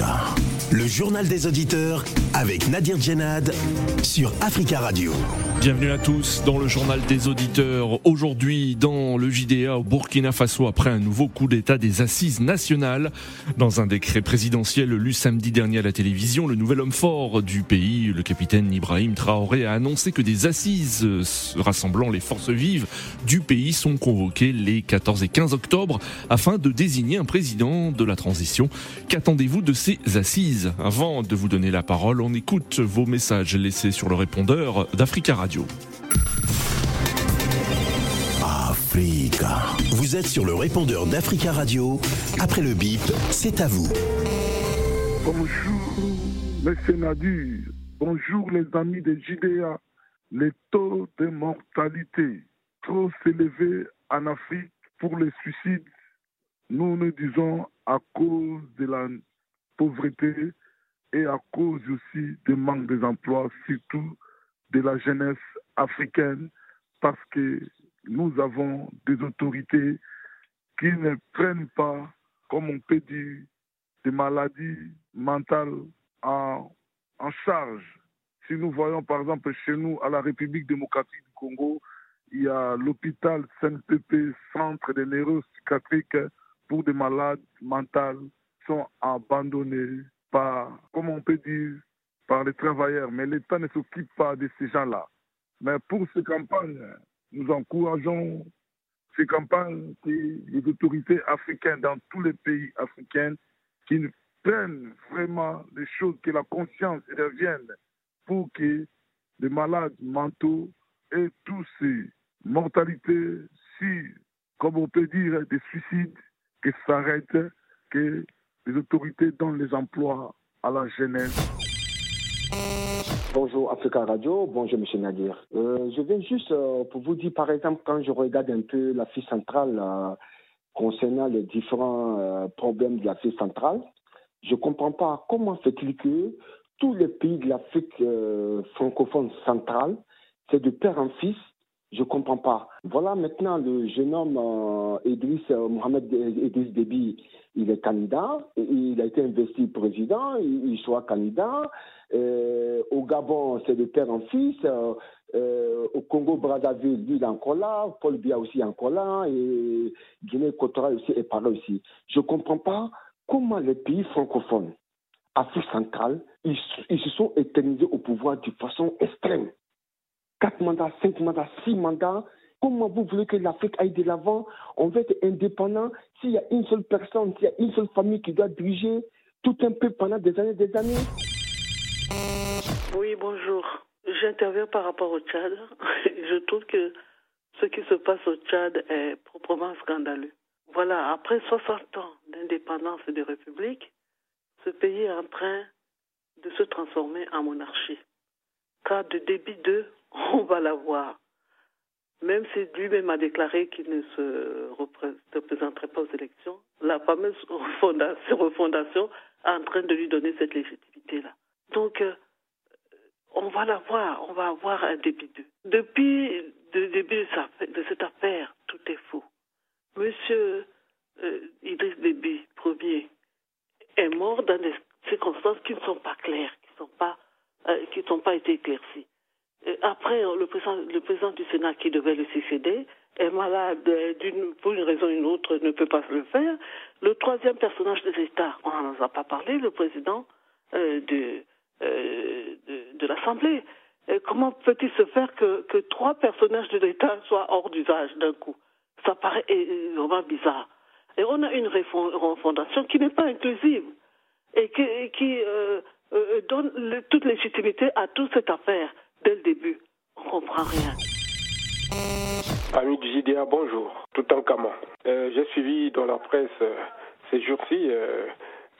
Africa, le journal des auditeurs avec Nadir Djenad sur Africa Radio. Bienvenue à tous dans le journal des auditeurs. Aujourd'hui, dans le JDA au Burkina Faso, après un nouveau coup d'État des assises nationales. Dans un décret présidentiel lu samedi dernier à la télévision, le nouvel homme fort du pays, le capitaine Ibrahim Traoré, a annoncé que des assises rassemblant les forces vives du pays sont convoquées les 14 et 15 octobre afin de désigner un président de la transition. Qu'attendez-vous de ces assises? Avant de vous donner la parole, on écoute vos messages laissés sur le répondeur d'Africa Radio. Africa. Vous êtes sur le répondeur d'Africa Radio. Après le bip, c'est à vous. Bonjour, Monsieur Nadir. Bonjour, les amis de JDA. Les taux de mortalité trop élevés en Afrique pour les suicides, nous nous disons à cause de la pauvreté et à cause aussi du manque des surtout de la jeunesse africaine parce que nous avons des autorités qui ne prennent pas, comme on peut dire, des maladies mentales en, charge. Si nous voyons par exemple chez nous à la République démocratique du Congo, il y a l'hôpital CNPP, Centre de neuropsychiatrique pour des malades mentales, sont abandonnés par, comme on peut dire, par les travailleurs. Mais l'État ne s'occupe pas de ces gens-là. Mais pour ces campagnes, nous encourageons ces campagnes que les autorités africaines dans tous les pays africains qui prennent vraiment les choses, que la conscience revienne pour que les malades mentaux et tous ces mortalités, si, comme on peut dire, des suicides, que s'arrêtent, que les autorités donnent les emplois à la jeunesse. Bonjour Africa Radio, bonjour Monsieur Nadir. Euh, je viens juste euh, pour vous dire, par exemple, quand je regarde un peu l'Afrique centrale euh, concernant les différents problèmes de l'Afrique centrale, je ne comprends pas comment fait-il que tous les pays de l'Afrique francophone centrale, c'est de père en fils, je ne comprends pas. Voilà maintenant le jeune homme euh, euh, Mohamed Idriss Déby, il est candidat, il a été investi président, il, il soit candidat. Euh, au Gabon, c'est de père en fils. Euh, au Congo, Brazzaville, il est encore là. Paul Biya aussi est encore là. Et Guinée Équatoriale aussi est par là aussi. Je ne comprends pas comment les pays francophones, Afrique centrale, ils, ils se sont éternisés au pouvoir de façon extrême. Quatre mandats, cinq mandats, six mandats. Comment vous voulez que l'Afrique aille de l'avant? On veut être indépendant. S'il y a une seule personne, s'il y a une seule famille qui doit diriger tout un peu pendant des années des années. Oui, bonjour. J'interviens par rapport au Tchad. Je trouve que ce qui se passe au Tchad est proprement scandaleux. Voilà, après 60 ans d'indépendance et de république, ce pays est en train de se transformer en monarchie. Car de débit 2, on va l'avoir. Même si lui-même a déclaré qu'il ne se représenterait pas aux élections, la fameuse refondation, refondation est en train de lui donner cette légitimité-là. Donc, euh, on va l'avoir, on va avoir un débit 2. Depuis le début de, cette affaire, tout est faux. Monsieur euh, Idriss Déby, premier, est mort dans des circonstances qui ne sont pas claires, qui pas, euh, n'ont pas été éclaircies. Après, le président, le président du Sénat qui devait le succéder est malade d'une, pour une raison ou une autre, ne peut pas le faire. Le troisième personnage de l'État, on n'en a pas parlé, le président euh, de, euh, de, de l'Assemblée. Comment peut-il se faire que, que trois personnages de l'État soient hors d'usage d'un coup? Ça paraît vraiment bizarre. Et on a une refondation qui n'est pas inclusive et qui, euh, donne le, toute légitimité à toute cette affaire dès le début. On comprend rien. Ami du JDA, bonjour. Tout en camon. Euh, J'ai suivi dans la presse euh, ces jours-ci euh,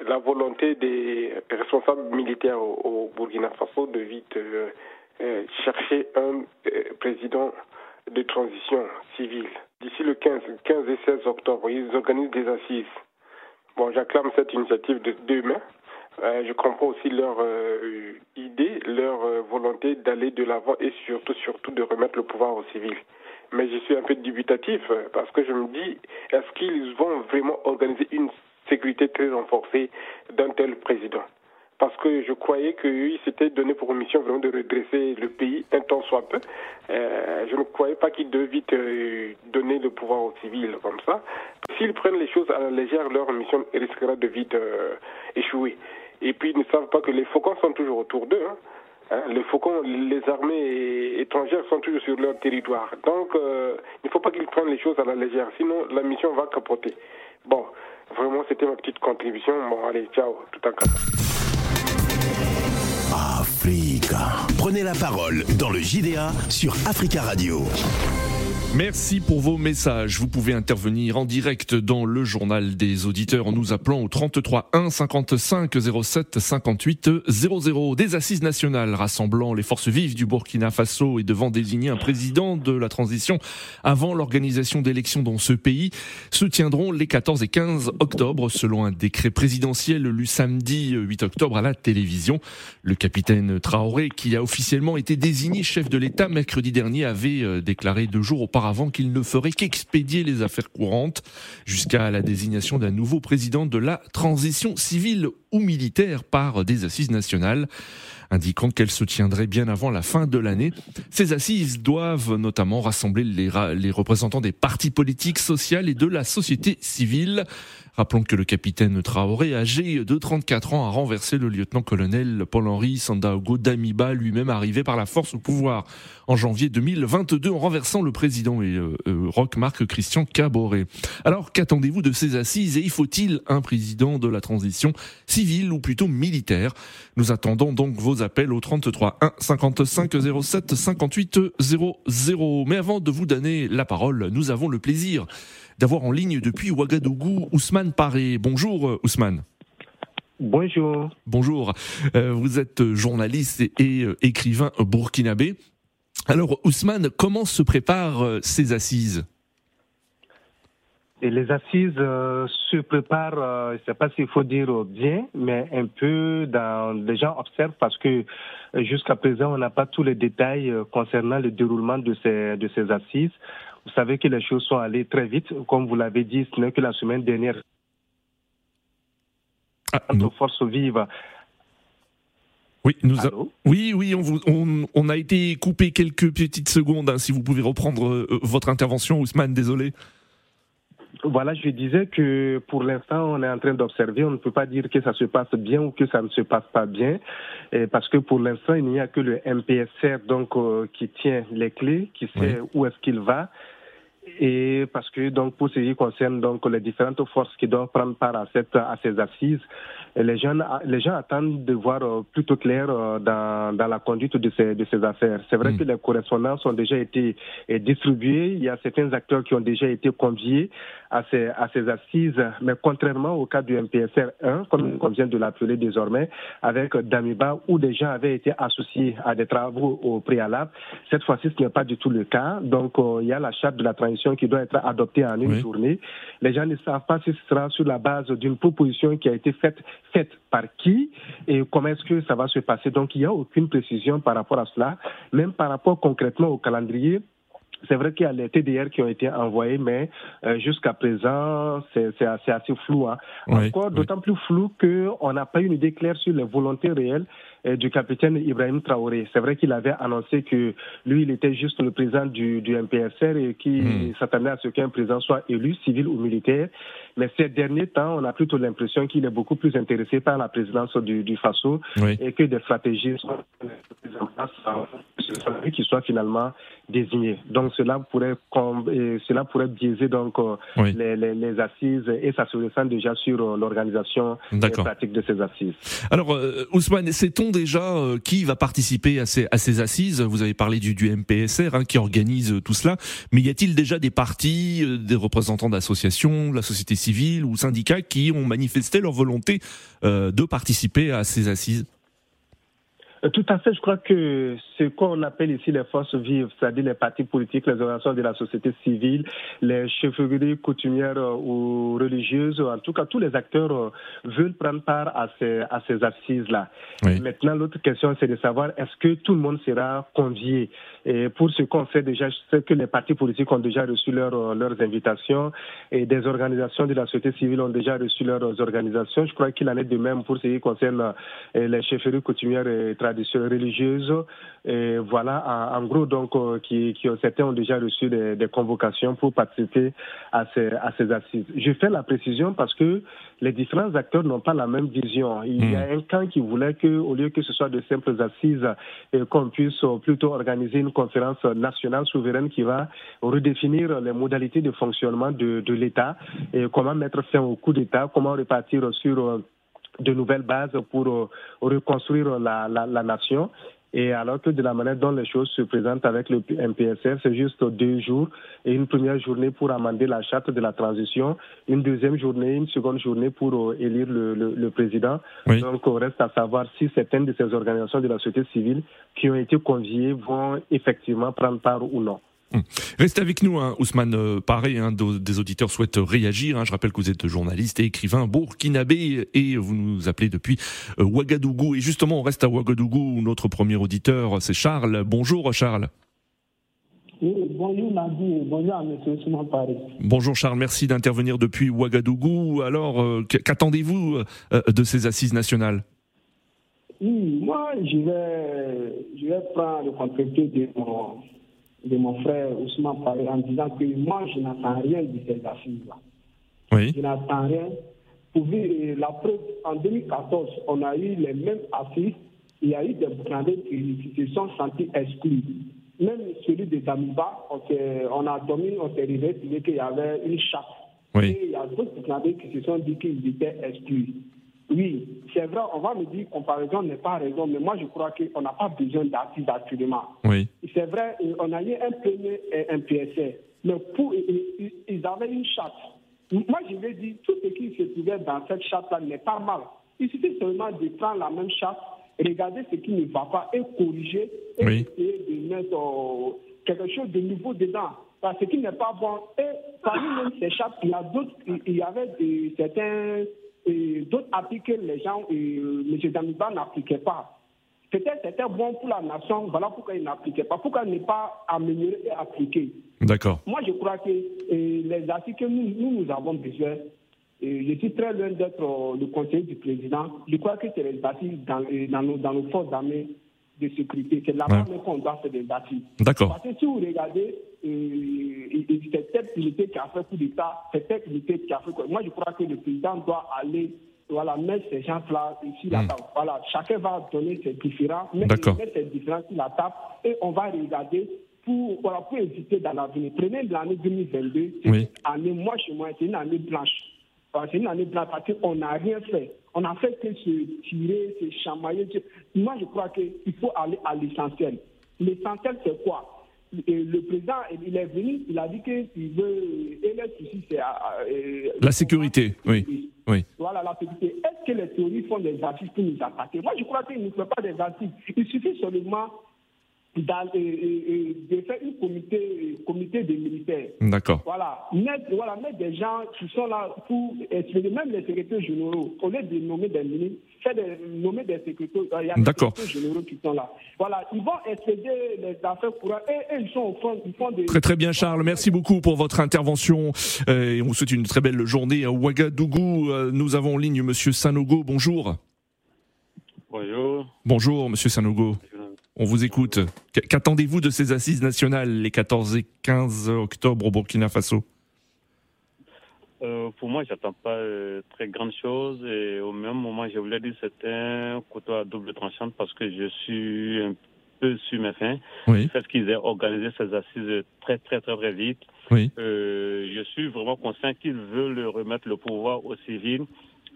la volonté des responsables militaires au, Burkina Faso de vite chercher un président de transition civile. D'ici le 15, 15 et 16 octobre, ils organisent des assises. Bon, j'acclame cette initiative de demain. Euh, je comprends aussi leur euh, idée, leur euh, volonté d'aller de l'avant et surtout, surtout de remettre le pouvoir aux civils. Mais je suis un peu dubitatif parce que je me dis, est-ce qu'ils vont vraiment organiser une sécurité très renforcée d'un tel président? Parce que je croyais qu'il s'était donné pour mission vraiment de redresser le pays un temps soit peu. Je ne croyais pas qu'il devait vite euh, donner le pouvoir aux civils comme ça. S'ils prennent les choses à la légère, leur mission risquera de vite échouer. Et puis ils ne savent pas que les faucons sont toujours autour d'eux. Hein. Hein, les faucons, les armées étrangères sont toujours sur leur territoire. Donc, il ne faut pas qu'ils prennent les choses à la légère, sinon la mission va capoter. Bon, vraiment, c'était ma petite contribution. Bon, allez, ciao, tout en. Africa. Prenez la parole dans le JDA sur Africa Radio. Merci pour vos messages. Vous pouvez intervenir en direct dans le journal des auditeurs en nous appelant au 33 1 55 07 58 00. Des assises nationales rassemblant les forces vives du Burkina Faso et devant désigner un président de la transition avant l'organisation d'élections dans ce pays se tiendront les 14 et 15 octobre selon un décret présidentiel lu samedi 8 octobre à la télévision. Le capitaine Traoré, qui a officiellement été désigné chef de l'État mercredi dernier, avait euh, déclaré deux jours auparavant avant qu'il ne ferait qu'expédier les affaires courantes jusqu'à la désignation d'un nouveau président de la transition civile ou militaire par des assises nationales indiquant qu'elles se tiendraient bien avant la fin de l'année. Ces assises doivent notamment rassembler les, les, représentants des partis politiques, sociaux et de la société civile. Rappelons que le capitaine Traoré, âgé de 34 ans, a renversé le lieutenant-colonel Paul-Henri Sandaogo Damiba, lui-même arrivé par la force au pouvoir en janvier 2022 en renversant le président et euh, euh, rock Marc Christian Caboret. Alors qu'attendez-vous de ces assises et faut-il un président de la transition civile ou plutôt militaire? Nous attendons donc vos appels au 33 1 55 07 58 00. Mais avant de vous donner la parole, nous avons le plaisir d'avoir en ligne depuis Ouagadougou Ousmane Paré. Bonjour euh, Ousmane. Bonjour. Bonjour. Euh, vous êtes journaliste et, euh, écrivain burkinabé. Alors Ousmane, comment se préparent ces assises? Et les assises se préparent, je ne sais pas s'il faut dire bien, mais un peu dans, les gens observent parce que jusqu'à présent, on n'a pas tous les détails concernant le déroulement de ces, de ces assises. Vous savez que les choses sont allées très vite. Comme vous l'avez dit, ce n'est que la semaine dernière, ah, nos forces vives oui, nous oui, oui, on, on, a été coupé quelques petites secondes. Hein, si vous pouvez reprendre euh, votre intervention, Ousmane, désolé. Voilà, je disais que pour l'instant, on est en train d'observer. On ne peut pas dire que ça se passe bien ou que ça ne se passe pas bien, parce que pour l'instant, il n'y a que le MPSR donc euh, qui tient les clés, qui sait où est-ce qu'il va et parce que donc pour ce qui concerne donc les différentes forces qui doivent prendre part à cette à ces assises, les gens les gens attendent de voir euh, plutôt clair euh, dans, dans la conduite de ces de ces affaires. C'est vrai mm. que les correspondances ont déjà été distribuées. Il y a certains acteurs qui ont déjà été conviés à ces à ces assises, mais contrairement au cas du MPSR 1, comme on vient de l'appeler désormais, avec Damiba, où des gens avaient été associés à des travaux au préalable, cette fois-ci ce n'est pas du tout le cas. Donc euh, il y a la charte de la transition qui doit être adoptée en une journée. Les gens ne savent pas si ce sera sur la base d'une proposition qui a été faite, faite par qui et comment est-ce que ça va se passer. Donc il n'y a aucune précision par rapport à cela, même par rapport concrètement au calendrier. C'est vrai qu'il y a les TDR qui ont été envoyés, mais euh, jusqu'à présent, c'est assez, assez flou. Hein. Encore d'autant plus flou qu'on n'a pas une idée claire sur les volontés réelles euh, du capitaine Ibrahim Traoré. C'est vrai qu'il avait annoncé que lui, il était juste le président du, du MPSR et qui hmm. s'attendait à ce qu'un président soit élu, civil ou militaire. Mais ces derniers temps, on a plutôt l'impression qu'il est beaucoup plus intéressé par la présidence du, du FASO et que des stratégies sont en place qui soit finalement désigné. Donc cela pourrait cela pourrait biaiser donc euh, les, les, assises et ça se ressent déjà sur euh, l'organisation pratique de ces assises. Alors euh, Ousmane, sait-on déjà qui va participer à ces, à ces assises? Vous avez parlé du, du MPSR hein, qui organise tout cela, mais y a-t-il déjà des partis, des représentants d'associations, la société civile ou syndicats qui ont manifesté leur volonté de participer à ces assises? Euh, tout à fait. Je crois que ce qu'on appelle ici les forces vives, c'est-à-dire les partis politiques, les organisations de la société civile, les chefferies coutumières euh, ou religieuses, en tout cas tous les acteurs euh, veulent prendre part à ces, à ces assises-là. Maintenant, l'autre question, c'est de savoir est-ce que tout le monde sera convié? Et pour ce qu'on sait déjà, je sais que les partis politiques ont déjà reçu leur, leurs invitations et des organisations de la société civile ont déjà reçu leurs organisations. Je crois qu'il en est de même pour ce qui concerne les chefferies coutumières et traditions religieuses. Et voilà, en, gros, donc, euh, qui, qui, certains ont déjà reçu des, des, convocations pour participer à ces, à ces assises. Je fais la précision parce que les différents acteurs n'ont pas la même vision. Il y a hmm. un camp qui voulait que, au lieu que ce soit de simples assises, qu'on puisse plutôt organiser une conférence nationale souveraine qui va redéfinir les modalités de fonctionnement de, de l'État et comment mettre fin au coup d'État, comment repartir sur euh, de nouvelles bases pour euh, reconstruire la, la, la nation. Et alors que de la manière dont les choses se présentent avec le MPSR, c'est juste deux jours et une première journée pour amender la charte de la transition, une deuxième journée, une seconde journée pour euh, élire le, le, le président. Donc, on reste à savoir si certaines de ces organisations de la société civile qui ont été conviées vont effectivement prendre part ou non. Hum. Restez avec nous, hein, Ousmane euh, Pareil, hein, des auditeurs souhaitent réagir. Hein. Je rappelle que vous êtes journaliste et écrivain burkinabé et vous nous appelez depuis euh, Ouagadougou. Et justement, on reste à Ouagadougou. Notre premier auditeur, c'est Charles. Bonjour Charles. bonjour Nadi, bonjour à M. Ousmane Pareil. Bonjour Charles, merci d'intervenir depuis Ouagadougou. Alors, euh, qu'attendez-vous de ces assises nationales? Oui, moi, je vais, je vais prendre le contre-pied de mon de mon frère Ousmane Paré en disant que moi, je n'attends rien de ces assises-là. Oui. Je n'attends rien. Pour la preuve, en 2014, on a eu les mêmes assises. Il y a eu des Burkinabés qui, se sont sentis exclus. Même celui des Amiba, on, on a dormi, on s'est réveillé qu'il y avait une chasse. Oui. Et il y a d'autres Burkinabés qui se sont dit qu'ils étaient exclus. Oui, c'est vrai, on va me dire comparaison n'est pas raison, mais moi je crois qu'on n'a pas besoin d'artistes actuellement. Oui. C'est vrai, on a eu un premier un PSR, mais pour, ils avaient une charte. Moi je vais dire, tout ce qui se trouvait dans cette charte-là n'est pas mal. Il suffit seulement de prendre la même charte, regarder ce qui ne va pas et corriger et essayer de mettre euh, quelque chose de nouveau dedans. Parce que ce qui n'est pas bon, et parmi même ces chartes, il y a d'autres, il y avait de, certains d'autres appliquaient les gens euh, M. Damiba n'appliquait pas. Peut-être c'était bon pour la nation, voilà pourquoi il n'appliquait pas. Pourquoi ne pas améliorer et appliquer D'accord. Moi, je crois que euh, les articles que nous, nous, avons besoin, je suis très loin d'être euh, le conseiller du président. Je crois que c'est les articles dans, dans, nos, dans nos forces d'armée de sécurité. C'est là-bas qu'on doit faire des articles. D'accord. Parce que si vous regardez, euh, c'est cette unité qui a fait coup d'État, c'est cette unité qui a fait Moi, je crois que le président doit aller voilà, mettre ces gens-là ici, là, hmm. Voilà, chacun va donner ses différents, mettre, ses différents sur la table et on va regarder pour, voilà, pour éviter dans l'avenir. Prenez l'année 2022, c'est une année, moi chez moi, c'est une année blanche. C'est une année blanche parce qu'on n'a rien fait. On a fait que se tirer, se chamailler. Moi, je crois qu'il faut aller à l'essentiel. L'essentiel, c'est quoi? Le président, il est venu, il a dit qu'il veut. Et ici, c'est. Euh, la sécurité, oui. oui. Voilà, la sécurité. Est-ce que les théories font des artistes pour nous attaquer? Moi, je crois qu'ils ne font pas des artistes. Il suffit seulement de faire une comité, comité des militaires. D'accord. Voilà. Mettre, voilà, mettre des gens qui sont là pour expliquer, même les secrétaires généraux, au lieu de nommer des ministres, faire des, nommer des secrétaires, il y a des secrétaires généraux qui sont là. Voilà. Ils vont expédier les affaires pour et, et, ils sont au fond, ils font des... Très très bien Charles, merci beaucoup pour votre intervention euh, et on vous souhaite une très belle journée à Ouagadougou. Euh, nous avons en ligne Monsieur Sanogo, bonjour. Bonjour. Bonjour Monsieur Sanogo. On vous écoute. Qu'attendez-vous de ces assises nationales les 14 et 15 octobre au Burkina Faso? Euh, pour moi, j'attends pas euh, très grande chose et au même moment, je voulais dire que c'est un couteau à double tranchant parce que je suis un peu sur mes fins. Oui. Fait qu'ils aient organisé ces assises très très très très vite. Oui. Euh, je suis vraiment conscient qu'ils veulent remettre le pouvoir aux civils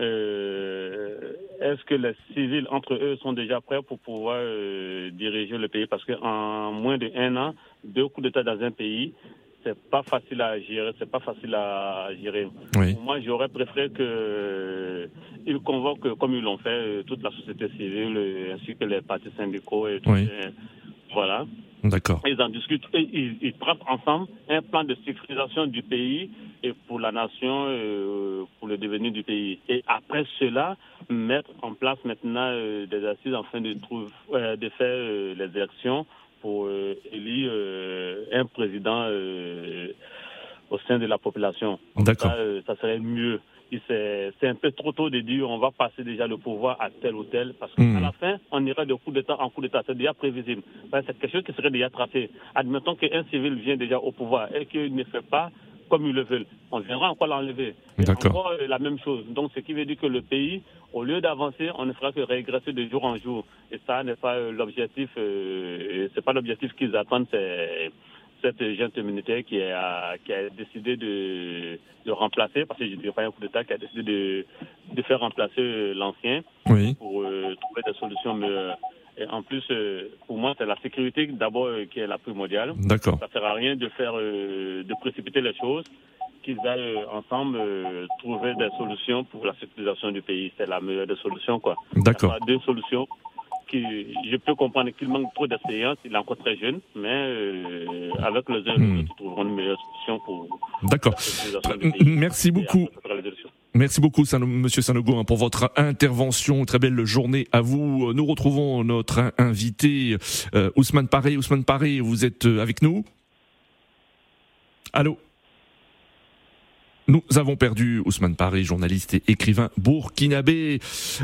euh, est-ce que les civils entre eux sont déjà prêts pour pouvoir euh, diriger le pays? Parce qu'en moins d'un an, deux coups d'État dans un pays, c'est pas facile à gérer, c'est pas facile à gérer. Oui. Moi, j'aurais préféré que ils convoquent, comme ils l'ont fait, toute la société civile ainsi que les partis syndicaux et tout. Voilà. D'accord. Ils en discutent et ils, ils ensemble un plan de sécurisation du pays et pour la nation, euh, pour le devenir du pays. Et après cela, mettre en place maintenant euh, des assises afin de, trouver, euh, de faire les élections pour élire un président au sein de la population. D'accord. Ça, serait mieux c'est un peu trop tôt de dire on va passer déjà le pouvoir à tel ou tel, parce qu'à hmm. la fin, on ira de coup d'État en coup d'État. C'est déjà prévisible. C'est quelque chose qui serait déjà tracé. Admettons qu'un civil vient déjà au pouvoir et qu'il ne fait pas comme ils le veulent. On viendra encore l'enlever. Encore la même chose. Donc, ce qui veut dire que le pays, au lieu d'avancer, on ne fera que régresser de jour en jour. Et ça n'est pas l'objectif. Euh, c'est pas l'objectif qu'ils attendent. C'est cette junte militaire qui a, qui a décidé de, de remplacer, parce que je ne dirais pas un coup d'État, qui a décidé de, de faire remplacer l'ancien pour euh, trouver des solutions meilleures. Et en plus, euh, pour moi, c'est la sécurité d'abord euh, qui est la primordiale. D'accord. Ça ne sert à rien de faire, de précipiter les choses, qu'ils aillent ensemble trouver des solutions pour la sécurisation du pays. C'est la meilleure des solutions, quoi. D'accord. Deux solutions je peux comprendre qu'il manque trop d'expérience, il est encore très jeune, mais euh, avec les uns, hmm. nous trouverons une meilleure solution pour. D'accord. Merci beaucoup. Merci beaucoup, Monsieur Sanogo, hein, pour votre intervention. Très belle journée à vous. Nous retrouvons notre invité, euh, Ousmane Paré. Ousmane Paré, vous êtes euh, avec nous Allô? Nous avons perdu Ousmane Paré, journaliste et écrivain burkinabé.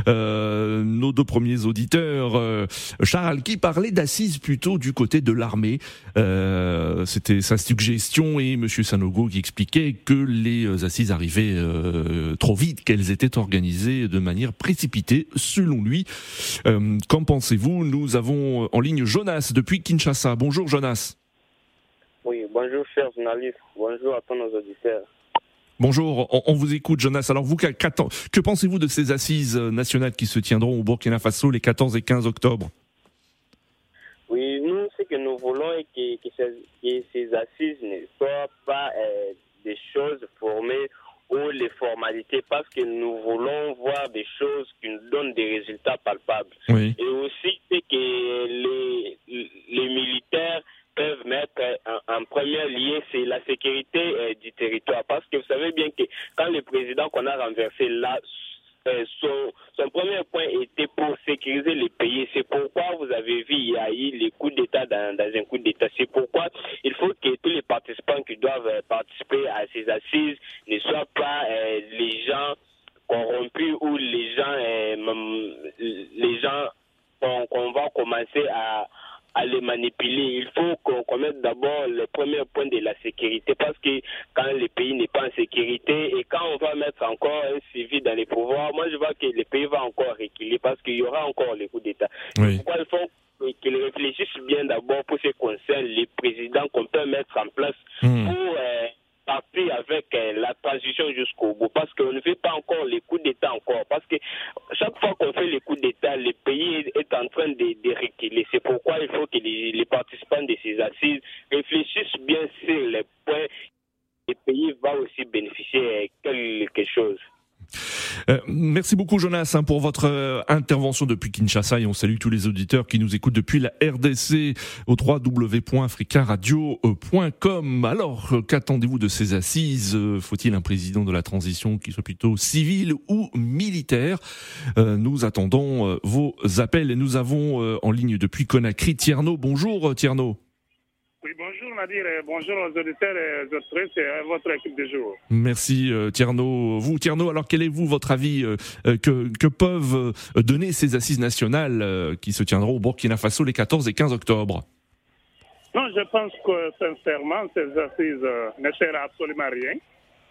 Euh, nos deux premiers auditeurs, euh, Charles, qui parlait d'assises plutôt du côté de l'armée. Euh, C'était sa suggestion et Monsieur Sanogo qui expliquait que les assises arrivaient euh, trop vite, qu'elles étaient organisées de manière précipitée, selon lui. Euh, qu'en pensez-vous? Nous avons en ligne Jonas depuis Kinshasa. Bonjour Jonas. Oui, bonjour chers journalistes. Bonjour à tous nos auditeurs. Bonjour, on, vous écoute Jonas. Alors vous, que pensez-vous de ces assises nationales qui se tiendront au Burkina Faso les 14 et 15 octobre? Oui, nous, ce que nous voulons est que, ces, assises ne soient pas euh, des choses formées ou les formalités parce que nous voulons voir des choses qui nous donnent des résultats palpables. Et aussi, c'est que les, les militaires peuvent mettre en, premier lieu, c'est la sécurité euh, du territoire. Parce que vous savez bien que quand le président qu'on a renversé là, euh, son, premier point était pour sécuriser le pays. C'est pourquoi vous avez vu, il y a eu les coups d'État dans, un coup d'État. C'est pourquoi il faut que tous les participants qui doivent euh, participer à ces assises ne soient pas les gens corrompus ou les gens, les gens qu'on va commencer à, à les manipuler. Il faut qu'on mette d'abord le premier point de la sécurité parce que quand le pays n'est pas en sécurité et quand on va mettre encore un civil dans les pouvoirs, moi je vois que le pays va encore reculer parce qu'il y aura encore les coups d'État. Pourquoi il faut qu'ils réfléchissent bien d'abord pour ce qui concerne les présidents qu'on peut mettre en place hmm. pour euh, avec euh, la transition jusqu'au bout parce qu'on ne fait pas encore les coups d'État encore. Parce que chaque fois qu'on fait les coups d'État, le pays est en train de, de. C'est pourquoi il faut que les, participants de ces assises réfléchissent bien sur les points. Le pays va aussi bénéficier de quelque chose. Euh, merci beaucoup Jonas hein, pour votre euh, intervention depuis Kinshasa et on salue tous les auditeurs qui nous écoutent depuis la RDC au www.africaradio.com. Alors, euh, qu'attendez-vous de ces assises? Faut-il un président de la transition qui soit plutôt civil ou militaire? Nous attendons vos appels et nous avons en ligne depuis Conakry Tierno. Bonjour Tierno. Oui, bonjour Nadir, bonjour aux auditeurs et aux auditrices et à votre équipe de jour. Merci euh, Tierno. Vous Tierno, alors quel est vous votre avis euh, euh, que, que, peuvent donner ces assises nationales qui se tiendront au Burkina Faso les 14 et 15 octobre? Non, je pense que sincèrement, ces assises ne servent absolument rien.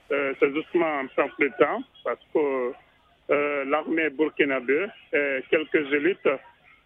C'est justement un temps de temps parce que l'armée burkinabé et quelques élites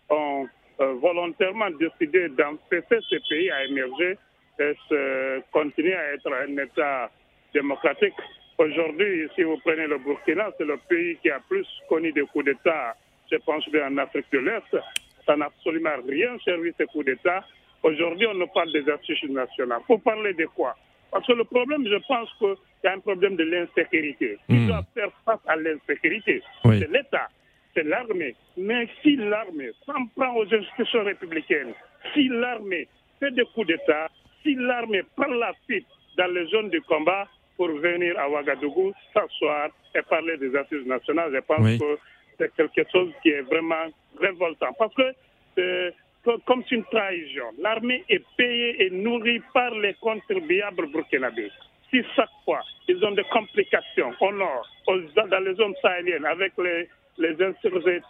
ont volontairement décidé d'empêcher ce pays à émerger et se continuer à être un État démocratique. Aujourd'hui, si vous prenez le Burkina, c'est le pays qui a plus connu des coups d'État, je pense bien en Afrique de l'Est. Ça n'a absolument rien servi ces coups d'État. Aujourd'hui, on nous parle des institutions nationales. Pour parler de quoi? Parce que le problème, je pense qu'il y a un problème de l'insécurité. Qui Hmm. doit faire face à l'insécurité Oui. C'est l'État, c'est l'armée. Mais si l'armée s'en prend aux institutions républicaines, si l'armée fait des coups d'État, si l'armée par la suite dans les zones de combat pour venir à Ouagadougou, s'asseoir et parler des assises nationales, je pense Oui. que c'est quelque chose qui est vraiment révoltant. Parce que euh, co- comme c'est une trahison, l'armée est payée et nourrie par les contribuables burkinabés. Si chaque fois ils ont des complications au nord, aux- dans les zones sahéliennes, avec les, les insurgés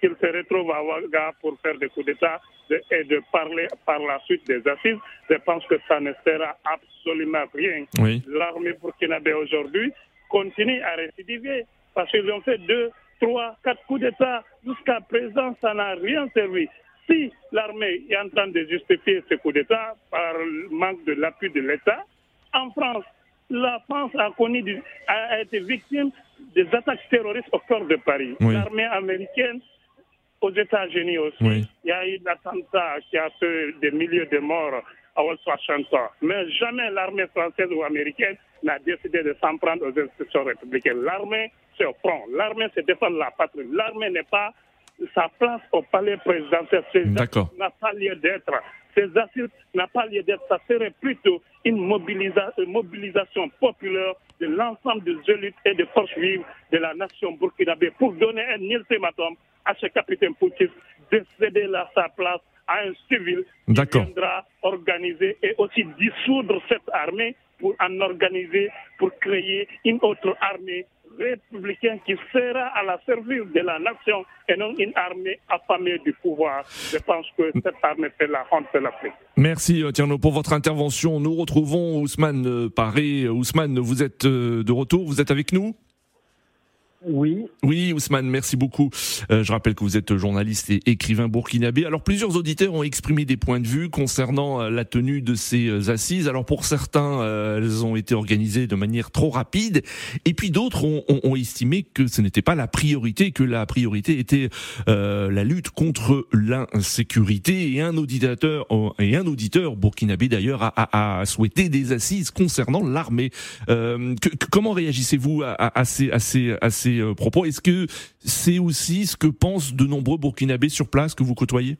qu'ils se retrouvent à Ouaga pour faire des coups d'État et de parler par la suite des assises, je pense que ça ne sert à absolument rien. Oui. L'armée burkinabé aujourd'hui continue à récidiver parce qu'ils ont fait deux, trois, quatre coups d'État. Jusqu'à présent, ça n'a rien servi. Si l'armée est en train de justifier ce coup d'État par le manque de l'appui de l'État, en France, la France a, connu du- a, été victime des attaques terroristes au cœur de Paris. Oui. L'armée américaine aux États-Unis aussi. Oui. Il y a eu l'attentat qui a fait des milliers de morts à Washington. Mais jamais l'armée française ou américaine n'a décidé de s'en prendre aux institutions républicaines. L'armée se front. L'armée se défend la patrie. L'armée n'est pas sa place au palais présidentiel. Ces n'a pas lieu d'être. Ces assises n'a pas lieu d'être. Ça serait plutôt une mobilisa- une mobilisation populaire de l'ensemble des élites et des forces vives de la nation burkinabé pour donner un ultimatum à ce capitaine Poutis de céder la, sa place à un civil qui viendra organiser et aussi dissoudre cette armée pour en organiser, pour créer une autre armée républicaine qui sera à la service de la nation et non une armée affamée du pouvoir. Je pense que cette armée fait la honte de l'Afrique. Merci euh, Tierno pour votre intervention. Nous retrouvons Ousmane euh, Paré. Ousmane, vous êtes euh, de retour, vous êtes avec nous? Oui, Oui, Ousmane, merci beaucoup. Euh, je rappelle que vous êtes journaliste et écrivain burkinabé. Alors, plusieurs auditeurs ont exprimé des points de vue concernant euh, la tenue de ces euh, assises. Alors, pour certains, euh, elles ont été organisées de manière trop rapide, et puis d'autres ont, ont- ont estimé que ce n'était pas la priorité, que la priorité était la lutte contre l'insécurité. Et un auditeur, et un auditeur burkinabé d'ailleurs a, a- a souhaité des assises concernant l'armée. Comment réagissez-vous à, à- à ces, à ces, à ces euh, propos Est-ce que c'est aussi ce que pensent de nombreux burkinabés sur place que vous côtoyez?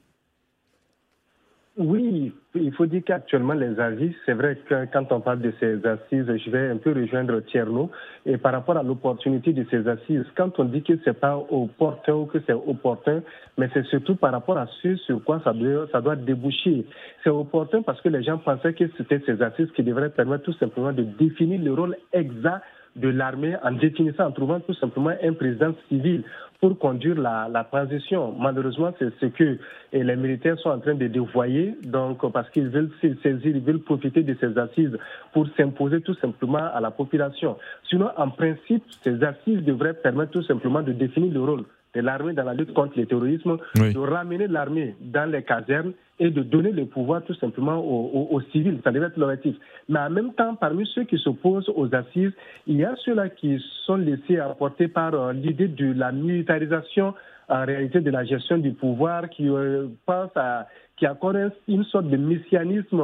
Oui, il faut dire qu'actuellement, les assises, c'est vrai que quand on parle de ces assises, je vais un peu rejoindre Tierno. Et par rapport à l'opportunité de ces assises, quand on dit que c'est pas opportun ou que c'est opportun, mais c'est surtout par rapport à ce sur quoi ça doit, ça doit déboucher. C'est opportun parce que les gens pensaient que c'était ces assises qui devraient permettre tout simplement de définir le rôle exact de l'armée en définissant, en trouvant tout simplement un président civil pour conduire la, la transition. Malheureusement, c'est ce que et les militaires sont en train de dévoyer, donc parce qu'ils veulent se saisir, ils veulent profiter de ces assises pour s'imposer tout simplement à la population. Sinon, en principe, ces assises devraient permettre tout simplement de définir le rôle de l'armée dans la lutte contre le terrorisme, Oui. de ramener l'armée dans les casernes et de donner le pouvoir tout simplement aux, aux- civils. Ça devait être l'objectif. Mais en même temps, parmi ceux qui s'opposent aux assises, il y a ceux-là qui sont laissés emporter par euh, l'idée de la militarisation en réalité de la gestion du pouvoir, qui euh, pensent à, qui accordent un- une sorte de messianisme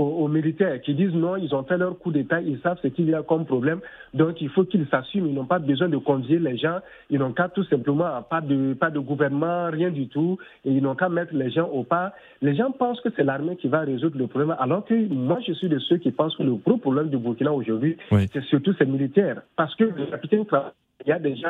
aux, aux militaires qui disent non, ils ont fait leur coup d'État, ils savent ce qu'il y a comme problème, donc il faut qu'ils s'assument, ils n'ont pas besoin de convier les gens, ils n'ont qu'à tout simplement, pas de, pas de gouvernement, rien du tout, et ils n'ont qu'à mettre les gens au pas. Les gens pensent que c'est l'armée qui va résoudre le problème, alors que moi je suis de ceux qui pensent que le gros problème du Burkina aujourd'hui, Oui. c'est surtout ces militaires, parce que le capitaine, il y a des gens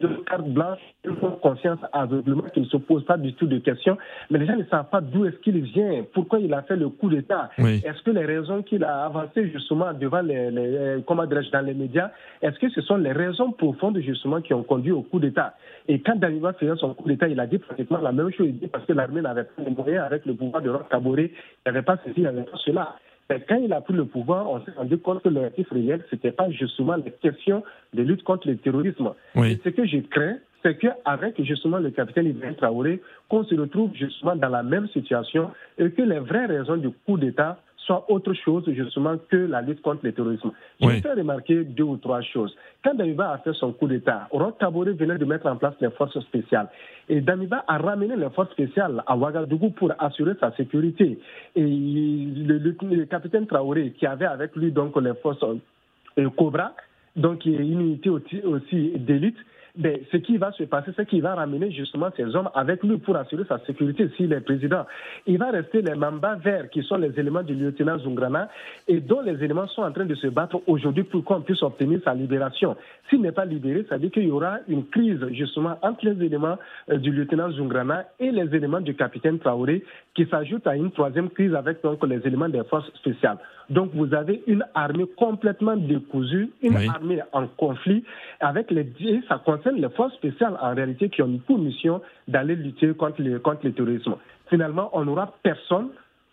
de carte blanche, ils font conscience aveuglement qu'ils ne se posent pas du tout de questions, mais les gens ne savent pas d'où est-ce qu'il vient, pourquoi il a fait le coup d'État. Oui. Est-ce que les raisons qu'il a avancées justement devant les, les comment dans les médias, est-ce que ce sont les raisons profondes justement qui ont conduit au coup d'État? Et quand Daniel faisait son coup d'État, il a dit pratiquement la même chose, il dit parce que l'armée n'avait pas les moyens avec le pouvoir de Roch il n'y avait pas ceci, il n'y avait pas cela. Mais quand il a pris le pouvoir, on s'est rendu compte que l'objectif réel, ce n'était pas justement les questions de lutte contre le terrorisme. Oui. Et ce que je crains, c'est qu'avec justement le capitaine Ibrahim Traoré, qu'on se retrouve justement dans la même situation et que les vraies raisons du coup d'État autre chose justement que la lutte contre le terrorisme. Je faire remarquer deux ou trois choses. Quand Damiba a fait son coup d'État, Roch Kabore venait de mettre en place les forces spéciales. Et Damiba a ramené les forces spéciales à Ouagadougou pour assurer sa sécurité. Et le, capitaine Traoré, qui avait avec lui donc les forces euh, Cobra, donc une unité aussi d'élite, ben, ce qui va se passer, c'est qu'il va ramener justement ces hommes avec lui pour assurer sa sécurité s'il est président. Il va rester les mambas verts qui sont les éléments du lieutenant Zungrana et dont les éléments sont en train de se battre aujourd'hui pour qu'on puisse obtenir sa libération. S'il n'est pas libéré, ça veut dire qu'il y aura une crise justement entre les éléments euh, du lieutenant Zungrana et les éléments du capitaine Traoré qui s'ajoutent à une troisième crise avec donc les éléments des forces spéciales. Donc vous avez une armée complètement décousue, une armée en conflit avec les ça concerne les forces spéciales en réalité qui ont pour mission d'aller lutter contre le, contre le terrorisme. Finalement, on n'aura personne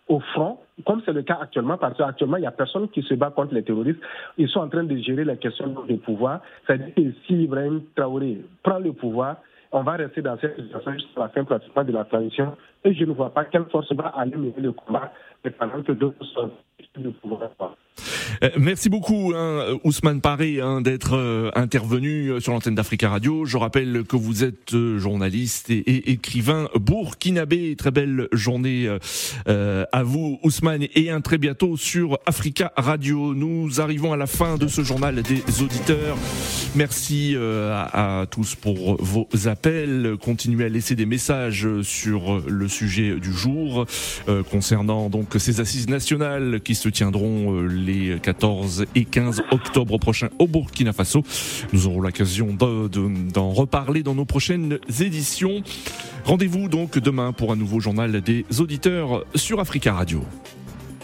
au front, comme c'est le cas actuellement, parce qu'actuellement, il n'y a personne qui se bat contre les terroristes. Ils sont en train de gérer la question du pouvoir. C'est-à-dire que si Ibrahim Traoré prend le pouvoir, on va rester dans cette situation jusqu'à la fin pratiquement de la transition. Et je ne vois pas quelle force va aller mener le combat pendant que d'autres sont le pouvoir. Euh, merci beaucoup, hein, Ousmane Paré, hein, d'être euh, intervenu euh, sur l'antenne d'Africa Radio. Je rappelle que vous êtes journaliste et, écrivain burkinabé. Très belle journée à vous, Ousmane, et un très bientôt sur Africa Radio. Nous arrivons à la fin de ce journal des auditeurs. Merci à, à, tous pour vos appels. Continuez à laisser des messages sur le sujet du jour concernant donc ces assises nationales qui se tiendront les 14 et 15 octobre prochain au Burkina Faso. Nous aurons l'occasion d'en reparler dans nos prochaines éditions. Rendez-vous donc demain pour un nouveau journal des auditeurs sur Africa Radio.